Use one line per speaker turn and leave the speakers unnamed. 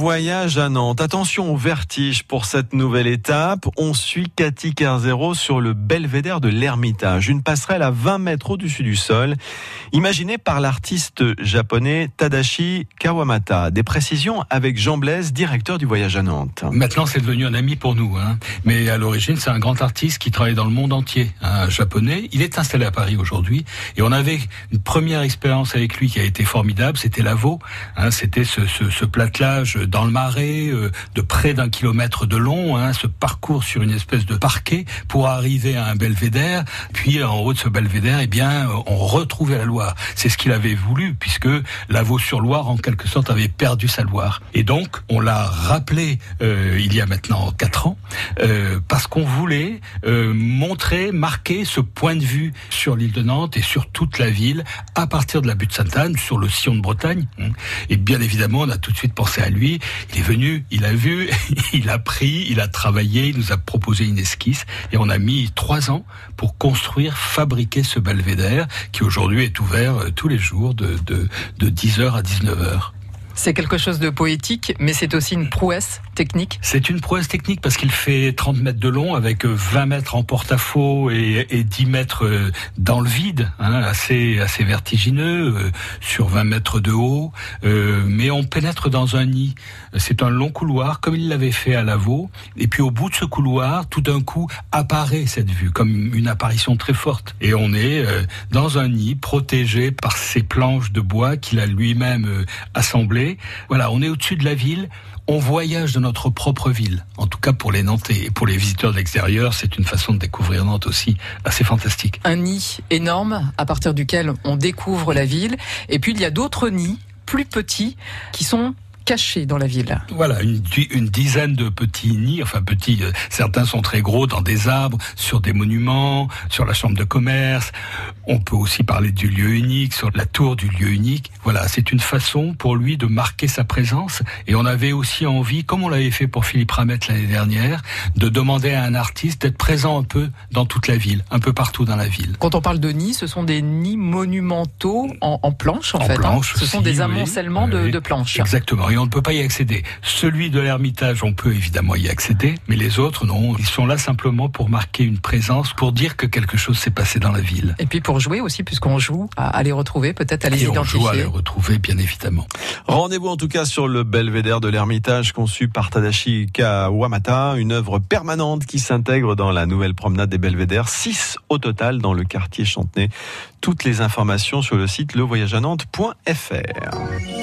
voyage à Nantes. Attention au vertige pour cette nouvelle étape. On suit Cathy Kerzero sur le belvédère de l'Ermitage, une passerelle à 20 mètres au-dessus du sol, imaginée par l'artiste japonais Tadashi Kawamata. Des précisions avec Jean Blaise, directeur du voyage à Nantes.
Maintenant, c'est devenu un ami pour nous. Hein. Mais à l'origine, c'est un grand artiste qui travaille dans le monde entier, un japonais. Il est installé à Paris aujourd'hui. Et on avait une première expérience avec lui qui a été formidable. C'était l'Avo. Hein. C'était ce platelage dans le marais euh, de près d'un kilomètre de long, hein, ce parcours sur une espèce de parquet pour arriver à un belvédère. Puis en haut de ce belvédère, eh bien, on retrouvait la Loire. C'est ce qu'il avait voulu, puisque Lavaux-sur-Loire, en quelque sorte, avait perdu sa Loire. Et donc, on l'a rappelé euh, il y a maintenant quatre ans, euh, parce qu'on voulait euh, montrer, marquer ce point de vue sur l'île de Nantes et sur toute la ville, à partir de la butte Sainte-Anne, sur le sillon de Bretagne. Hein. Et bien évidemment, on a tout de suite pensé à lui. Il est venu, il a vu, il a pris, il a travaillé, il nous a proposé une esquisse, et on a mis trois ans pour construire, fabriquer ce belvédère qui aujourd'hui est ouvert euh, tous les jours de, de, de 10h à 19h.
C'est quelque chose de poétique, mais c'est aussi une prouesse
C'est une prouesse technique parce qu'il fait 30 mètres de long avec 20 mètres en porte-à-faux et, et, 10 mètres euh, dans le vide, hein, assez, assez vertigineux, euh, sur 20 mètres de haut. Euh, mais on pénètre dans un nid. C'est un long couloir, comme il l'avait fait à Lavaux. Et puis au bout de ce couloir, tout d'un coup, apparaît cette vue, comme une apparition très forte. Et on est euh, dans un nid protégé par ces planches de bois qu'il a lui-même euh, assemblées voilà, on est au-dessus de la ville, on voyage dans notre propre ville. En tout cas pour les Nantais et pour les visiteurs de l'extérieur, c'est une façon de découvrir Nantes aussi assez fantastique.
Un nid énorme à partir duquel on découvre la ville. Et puis il y a d'autres nids plus petits qui sont cachés dans la ville.
Voilà, une, une, dizaine de petits nids, enfin petits, euh, certains sont très gros dans des arbres, sur des monuments, sur la chambre de commerce. On peut aussi parler du lieu unique, sur la tour du lieu unique. Voilà, c'est une façon pour lui de marquer sa présence. Et on avait aussi envie, comme on l'avait fait pour Philippe Ramette l'année dernière, de demander à un artiste d'être présent un peu dans toute la ville, un peu partout dans la ville.
Quand on parle de nids, ce sont des nids monumentaux en, en planches, en,
en
fait.
Planche
hein. Ce sont des amoncellements
oui,
de,
oui.
de planches.
Exactement et on ne peut pas y accéder. Celui de l'Ermitage, on peut évidemment y accéder, mais les autres, non. Ils sont là simplement pour marquer une présence, pour dire que quelque chose s'est passé dans la ville.
Et puis pour jouer aussi, puisqu'on joue à, les retrouver, peut-être à les
et
identifier.
On joue à les retrouver, bien évidemment.
Rendez-vous en tout cas sur le belvédère de l'Ermitage conçu par Tadashi Kawamata, une œuvre permanente qui s'intègre dans la nouvelle promenade des belvédères, 6 au total dans le quartier Chantenay. Toutes les informations sur le site levoyageanante.fr.